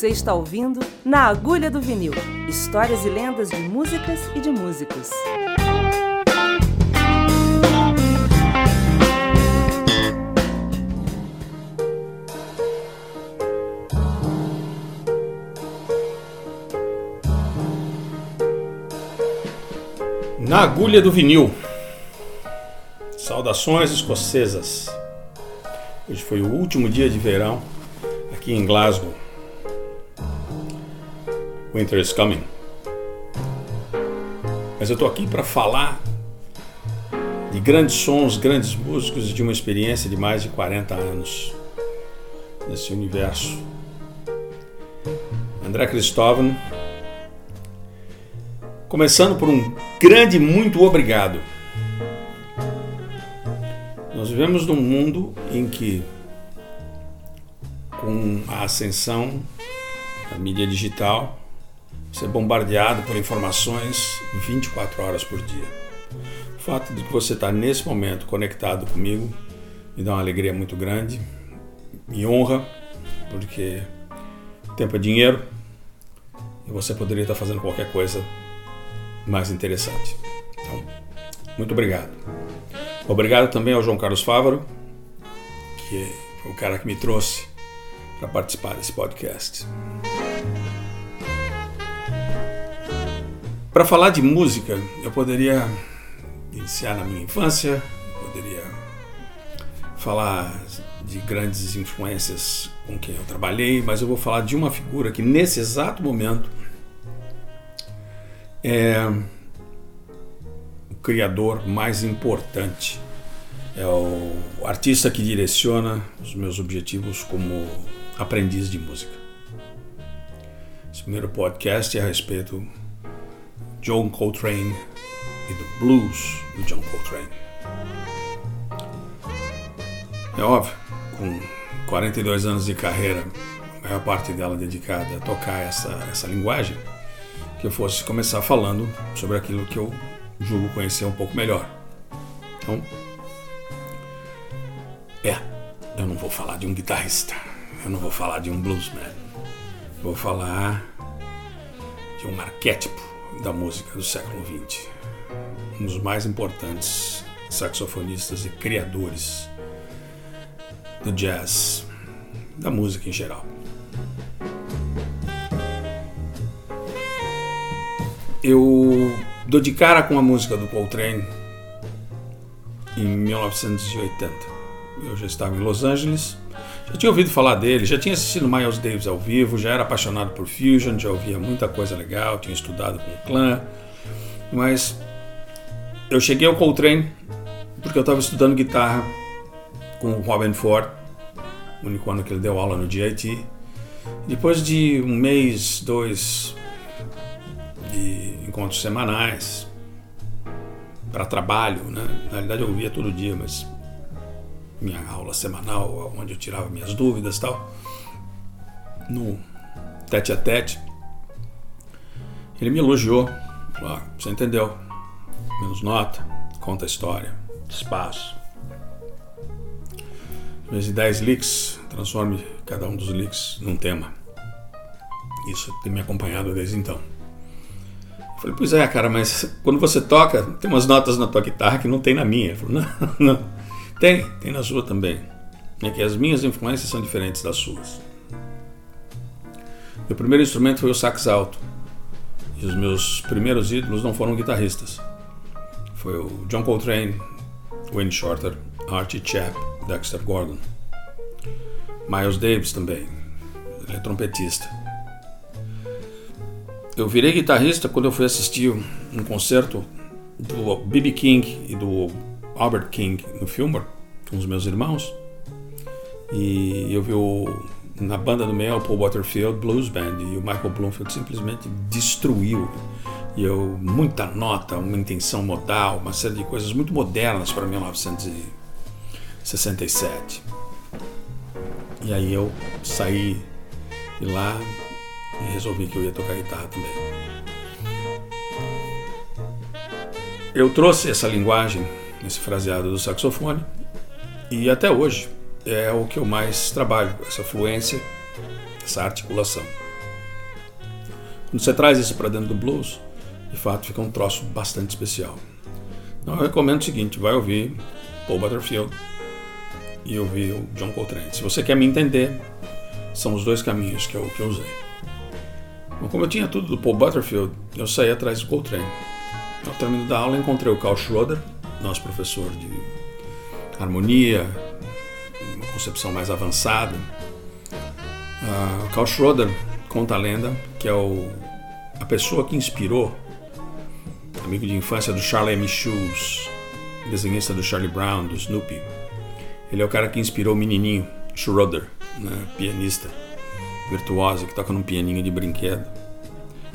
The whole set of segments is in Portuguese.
Você está ouvindo Na Agulha do Vinil histórias e lendas de músicas e de músicos. Na Agulha do Vinil. Saudações escocesas. Hoje foi o último dia de verão aqui em Glasgow. Winter is coming. Mas eu tô aqui para falar de grandes sons, grandes músicos e de uma experiência de mais de 40 anos nesse universo. André Cristóvão, começando por um grande muito obrigado. Nós vivemos num mundo em que, com a ascensão da mídia digital, você é bombardeado por informações 24 horas por dia. O fato de que você está nesse momento conectado comigo me dá uma alegria muito grande, me honra, porque tempo é dinheiro e você poderia estar fazendo qualquer coisa mais interessante. Então, muito obrigado. Obrigado também ao João Carlos Fávaro, que foi o cara que me trouxe para participar desse podcast. Para falar de música, eu poderia iniciar na minha infância, poderia falar de grandes influências com quem eu trabalhei, mas eu vou falar de uma figura que nesse exato momento é criador mais importante. É o artista que direciona os meus objetivos como aprendiz de música. Esse primeiro podcast é a respeito John Coltrane e do blues do John Coltrane. É óbvio, com 42 anos de carreira, a maior parte dela dedicada a tocar essa, essa linguagem, que eu fosse começar falando sobre aquilo que eu julgo conhecer um pouco melhor. Então, é, eu não vou falar de um guitarrista, eu não vou falar de um bluesman, vou falar de um arquétipo da música do século XX, um dos mais importantes saxofonistas e criadores do jazz, da música em geral. Eu dou de cara com a música do Coltrane em 1980. Eu já estava em Los Angeles, já tinha ouvido falar dele, já tinha assistido Miles Davis ao vivo, já era apaixonado por Fusion, já ouvia muita coisa legal, tinha estudado com o clã, mas eu cheguei ao Coltrane porque eu estava estudando guitarra com o Robin Ford, o único ano que ele deu aula no GIT. Depois de um mês, dois de encontros semanais para trabalho, né? Na realidade eu ouvia todo dia, mas minha aula semanal, onde eu tirava minhas dúvidas e tal, no tete a tete, ele me elogiou, falou, ah, você entendeu, menos nota, conta a história, espaço. Em vez de 10 licks, transforme cada um dos licks num tema. Isso tem me acompanhado desde então. Falei, pois é, cara, mas quando você toca, tem umas notas na tua guitarra que não tem na minha. Ele falou, não, não. Tem, tem na sua também. É que as minhas influências são diferentes das suas. Meu primeiro instrumento foi o sax alto. E os meus primeiros ídolos não foram guitarristas. Foi o John Coltrane, Wayne Shorter, Archie Chap, Dexter Gordon. Miles Davis também, ele é trompetista. Eu virei guitarrista quando eu fui assistir um concerto do B.B. King e do Albert King no Fillmore com os meus irmãos. E eu vi na banda do meio o Paul Waterfield Blues Band e o Michael Bloomfield simplesmente destruiu. E eu, muita nota, uma intenção modal, uma série de coisas muito modernas para 1967. E aí eu saí de lá e resolvi que eu ia tocar guitarra também. Eu trouxe essa linguagem, esse fraseado do saxofone, e até hoje é o que eu mais trabalho, essa fluência, essa articulação. Quando você traz isso para dentro do blues, de fato fica um troço bastante especial. Então eu recomendo o seguinte: vai ouvir Paul Butterfield e ouvir o John Coltrane. Se você quer me entender, são os dois caminhos que eu, que eu usei. Bom, como eu tinha tudo do Paul Butterfield, eu saí atrás do Coltrane. Ao término da aula, encontrei o Carl Schroeder, nosso professor de harmonia, uma concepção mais avançada. Uh, Carl Schroeder conta a lenda que é o, a pessoa que inspirou, amigo de infância do Charlie M. Shoes, desenhista do Charlie Brown, do Snoopy. Ele é o cara que inspirou o menininho Schroeder, né, pianista virtuoso que toca num pianinho de brinquedo.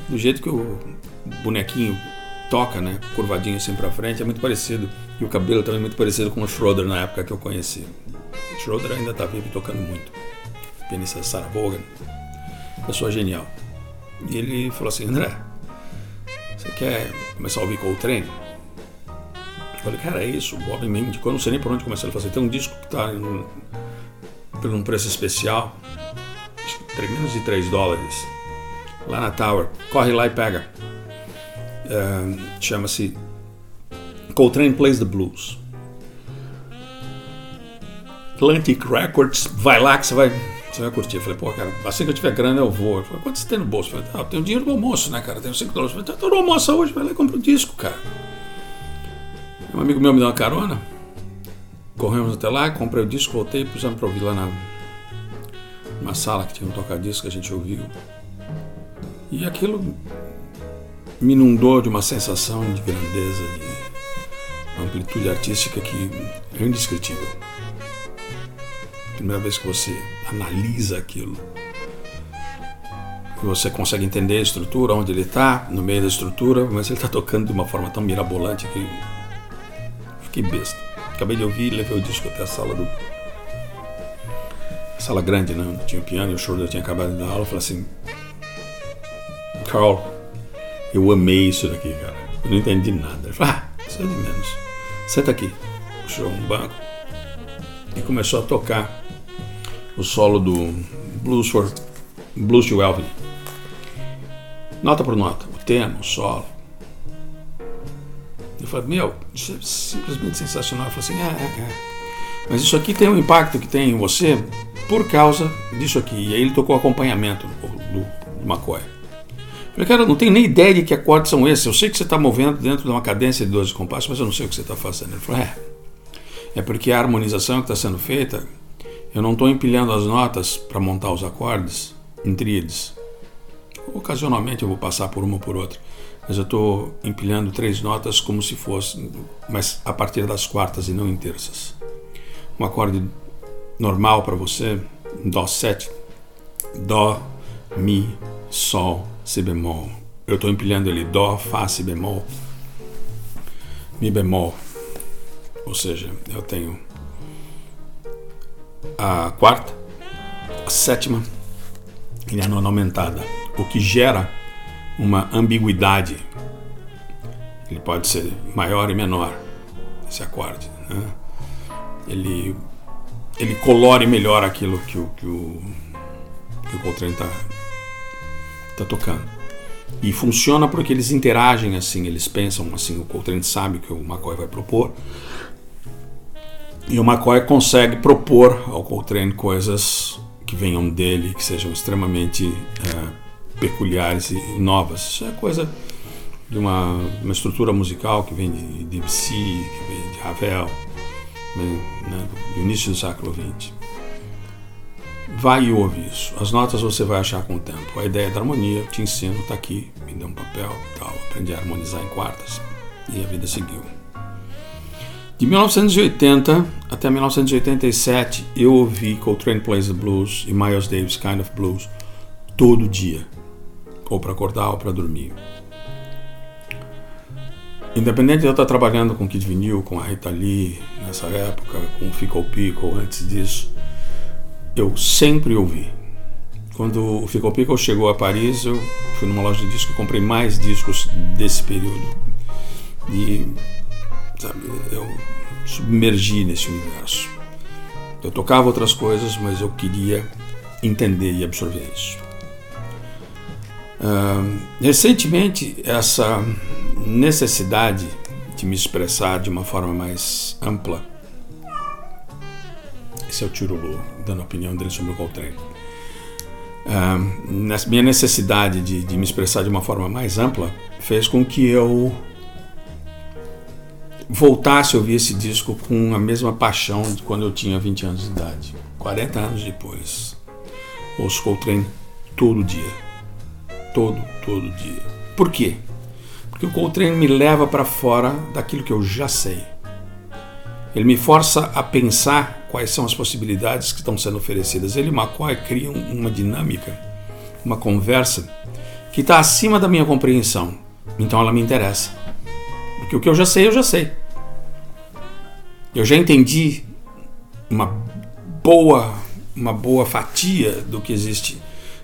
Do jeito que o bonequinho toca, né, curvadinho assim para frente, é muito parecido. E o cabelo também é muito parecido com o Schroeder na época que eu conheci. O Schroeder ainda está vivo tocando muito. Pianista Sarah Vaughan, pessoa genial. E ele falou assim: André, você quer começar a ouvir Coltrane? Eu falei, cara, é isso, Bob me indicou, eu não sei nem por onde começar. Ele falou assim: tem um disco que está por um preço especial, menos de 3 dólares, lá na Tower. Corre lá e pega. Uh, Chama-se Coltrane Plays the Blues. Atlantic Records, vai lá que você vai, você vai curtir. Eu falei, pô, cara, assim que eu tiver grana eu vou. Ele falou, quanto você tem no bolso? Eu falei, ah, eu tenho dinheiro do almoço, né, cara? Tenho 5 dólares. Eu falei, tá no almoço hoje, vai lá e compra o um disco, cara. Um amigo meu me deu uma carona. Corremos até lá, comprei o disco, voltei e pusemos pra ouvir lá na uma sala que tinha um toca-disco que a gente ouviu. E aquilo me inundou de uma sensação de grandeza, de amplitude artística que é indescritível. Primeira vez que você analisa aquilo, que você consegue entender a estrutura, onde ele está, no meio da estrutura, mas ele está tocando de uma forma tão mirabolante que fiquei besta. Acabei de ouvir e levei o disco até a sala do. Sala grande, né? Tinha o piano e o eu tinha acabado de dar aula. Eu falei assim: Carl, eu amei isso daqui, cara. Eu não entendi nada. Ele falou: Ah, isso é de menos. Senta aqui. Puxou um banco e começou a tocar o solo do Blues for Blues to Elvin. Nota por nota, o tema, o solo. Eu falei, meu, isso é simplesmente sensacional. Eu falei assim, é, é, é. Mas isso aqui tem um impacto que tem em você por causa disso aqui. E aí ele tocou acompanhamento do, do McCoy. Falei, cara, eu não tenho nem ideia de que acordes são esses. Eu sei que você está movendo dentro de uma cadência de 12 compassos, mas eu não sei o que você está fazendo. Ele falou, é. É porque a harmonização que está sendo feita, eu não estou empilhando as notas para montar os acordes em tríades. Ocasionalmente eu vou passar por uma ou por outra mas eu estou empilhando três notas como se fosse, mas a partir das quartas e não em terças. Um acorde normal para você, Dó 7, Dó, Mi, Sol, Si bemol. Eu estou empilhando ele Dó, Fá, Si bemol, Mi bemol. Ou seja, eu tenho a quarta, a sétima e a nona aumentada, o que gera uma ambiguidade. Ele pode ser maior e menor, esse acorde. Né? Ele, ele colore melhor aquilo que o, que o, que o Coltrane está tá tocando. E funciona porque eles interagem assim, eles pensam assim, o Coltrane sabe que o McCoy vai propor. E o McCoy consegue propor ao Coltrane coisas que venham dele, que sejam extremamente é, peculiares e novas. Isso é coisa de uma, uma estrutura musical que vem de Debussy, que vem de Ravel, né, do início do século XX. Vai e ouve isso. As notas você vai achar com o tempo. A ideia da harmonia, te ensino, está aqui, me deu um papel, tal, aprendi a harmonizar em quartas e a vida seguiu. De 1980 até 1987, eu ouvi Coltrane Plays the Blues e Miles Davis Kind of Blues todo dia ou para acordar ou para dormir. Independente de eu estar trabalhando com Kid Vinil, com a Rita Lee nessa época, com o Fico Pico antes disso, eu sempre ouvi. Quando o Fico Pico chegou a Paris, eu fui numa loja de discos e comprei mais discos desse período. E sabe, eu submergi nesse universo. Eu tocava outras coisas, mas eu queria entender e absorver isso. Uh, recentemente, essa necessidade de me expressar de uma forma mais ampla. Esse é o Tirulu, dando a opinião dele sobre o Coltrane. Minha necessidade de, de me expressar de uma forma mais ampla fez com que eu voltasse a ouvir esse disco com a mesma paixão de quando eu tinha 20 anos de idade. 40 anos depois, ouço Coltrane todo dia. Todo, todo dia. Por quê? Porque o Coltrane me leva para fora daquilo que eu já sei. Ele me força a pensar quais são as possibilidades que estão sendo oferecidas. Ele e criam uma dinâmica, uma conversa que está acima da minha compreensão. Então ela me interessa. Porque o que eu já sei, eu já sei. Eu já entendi uma boa, uma boa fatia do que existe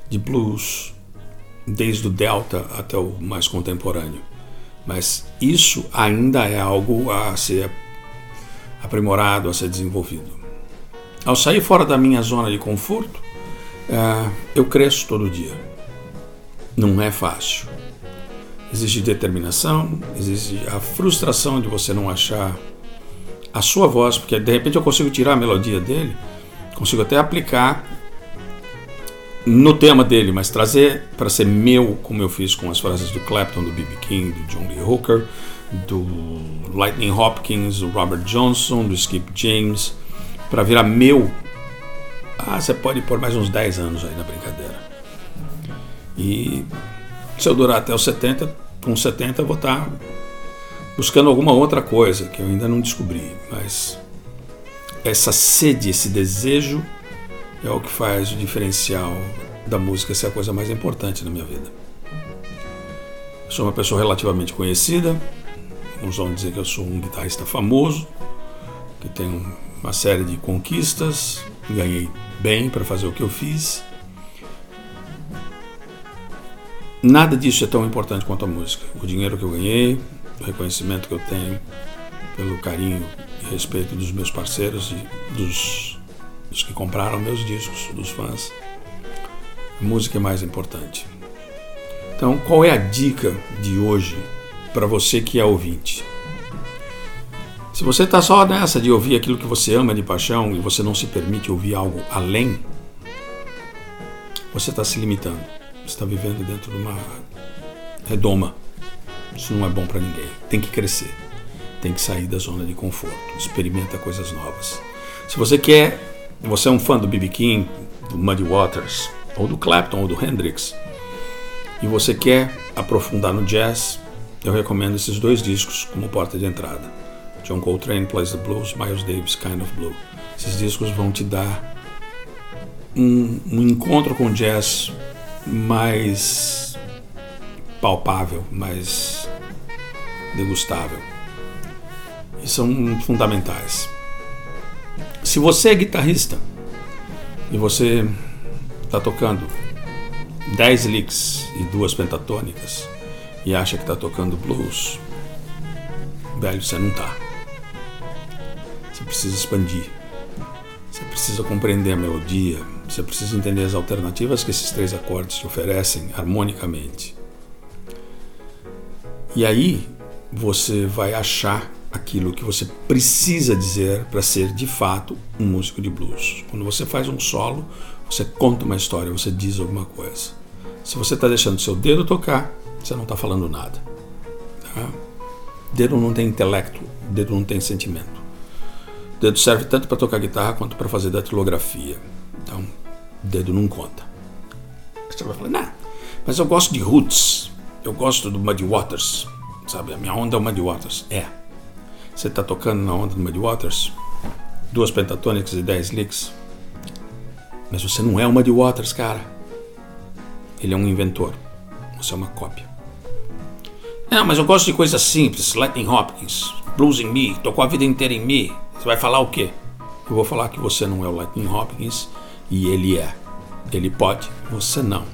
de blues, desde o Delta até o mais contemporâneo. Mas isso ainda é algo a ser aprimorado, a ser desenvolvido. Ao sair fora da minha zona de conforto, uh, eu cresço todo dia. Não é fácil existe determinação, existe a frustração de você não achar a sua voz, porque de repente eu consigo tirar a melodia dele, consigo até aplicar no tema dele, mas trazer para ser meu, como eu fiz com as frases do Clapton, do B.B. King, do John Lee Hooker, do Lightning Hopkins, do Robert Johnson, do Skip James, para virar meu. Ah, você pode pôr mais uns 10 anos aí na brincadeira. E se eu durar até os 70, com 70 eu vou estar buscando alguma outra coisa que eu ainda não descobri, mas essa sede, esse desejo é o que faz o diferencial da música ser a coisa mais importante na minha vida. Sou uma pessoa relativamente conhecida, alguns vão dizer que eu sou um guitarrista famoso, que tenho uma série de conquistas, ganhei bem para fazer o que eu fiz. Nada disso é tão importante quanto a música. O dinheiro que eu ganhei, o reconhecimento que eu tenho pelo carinho e respeito dos meus parceiros e dos, dos que compraram meus discos, dos fãs. A música é mais importante. Então, qual é a dica de hoje para você que é ouvinte? Se você está só nessa de ouvir aquilo que você ama de paixão e você não se permite ouvir algo além, você está se limitando está vivendo dentro de uma redoma. Isso não é bom para ninguém. Tem que crescer. Tem que sair da zona de conforto. Experimenta coisas novas. Se você quer, você é um fã do B.B. King, do Muddy Waters, ou do Clapton, ou do Hendrix, e você quer aprofundar no jazz, eu recomendo esses dois discos como porta de entrada. John Coltrane Plays the Blues, Miles Davis Kind of Blue. Esses discos vão te dar um, um encontro com jazz mais palpável, mais degustável. E são fundamentais. Se você é guitarrista e você está tocando 10 licks e duas pentatônicas e acha que está tocando blues, velho, você não está. Você precisa expandir. Você precisa compreender a melodia, você precisa entender as alternativas que esses três acordes te oferecem harmonicamente. E aí você vai achar aquilo que você precisa dizer para ser de fato um músico de blues. Quando você faz um solo, você conta uma história, você diz alguma coisa. Se você está deixando seu dedo tocar, você não está falando nada. Tá? Dedo não tem intelecto, dedo não tem sentimento. Dedo serve tanto para tocar guitarra quanto para fazer datilografia. Então, dedo não conta. Você vai falar, não, mas eu gosto de roots, eu gosto do Muddy Waters, sabe? A minha onda é o Muddy Waters. É. Você está tocando na onda do Muddy Waters, duas pentatônicas e dez licks, mas você não é o Muddy Waters, cara. Ele é um inventor. Você é uma cópia. Não, mas eu gosto de coisas simples. Lightning Hopkins, Blues in Me, tocou a vida inteira em Me. Você vai falar o quê? Eu vou falar que você não é o Lightning Hopkins e ele é. Ele pode, você não.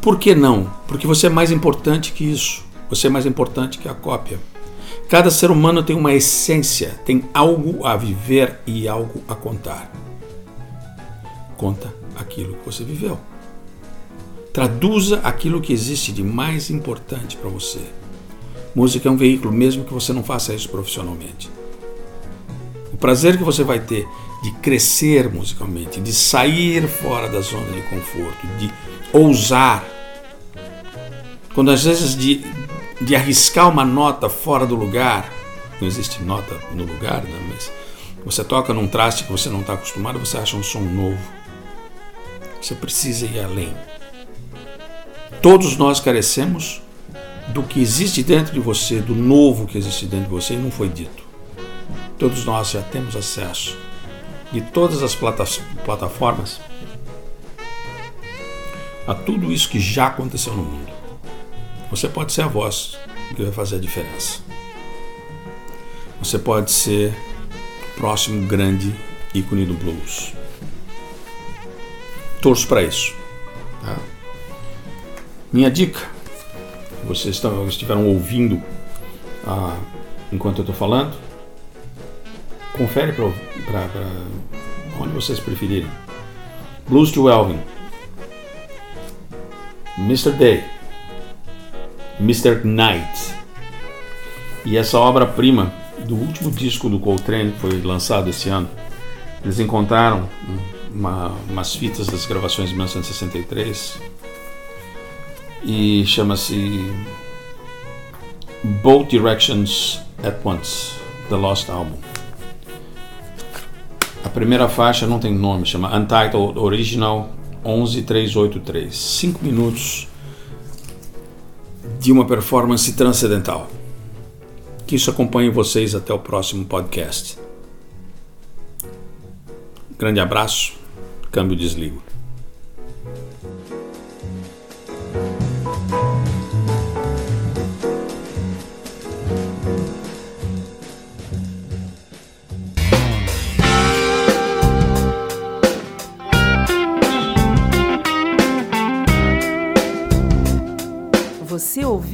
Por que não? Porque você é mais importante que isso. Você é mais importante que a cópia. Cada ser humano tem uma essência, tem algo a viver e algo a contar. Conta aquilo que você viveu. Traduza aquilo que existe de mais importante para você. Música é um veículo, mesmo que você não faça isso profissionalmente. O prazer que você vai ter de crescer musicalmente, de sair fora da zona de conforto, de ousar. Quando às vezes de, de arriscar uma nota fora do lugar, não existe nota no lugar, né? mas você toca num traste que você não está acostumado, você acha um som novo. Você precisa ir além. Todos nós carecemos do que existe dentro de você, do novo que existe dentro de você e não foi dito. Todos nós já temos acesso de todas as plataformas a tudo isso que já aconteceu no mundo. Você pode ser a voz que vai fazer a diferença. Você pode ser o próximo grande ícone do blues. Torço para isso. Tá? Minha dica, vocês estão, estiveram ouvindo ah, enquanto eu estou falando, confere para onde vocês preferirem. Blues to Elvin, Mr. Day, Mr. Knight e essa obra-prima do último disco do Coltrane que foi lançado esse ano. Eles encontraram uma, umas fitas das gravações de 1963 e chama-se Both Directions at Once, The Lost Album. A primeira faixa não tem nome, chama Untitled Original 11383. Cinco minutos de uma performance transcendental. Que isso acompanhe vocês até o próximo podcast. Grande abraço, câmbio desligo.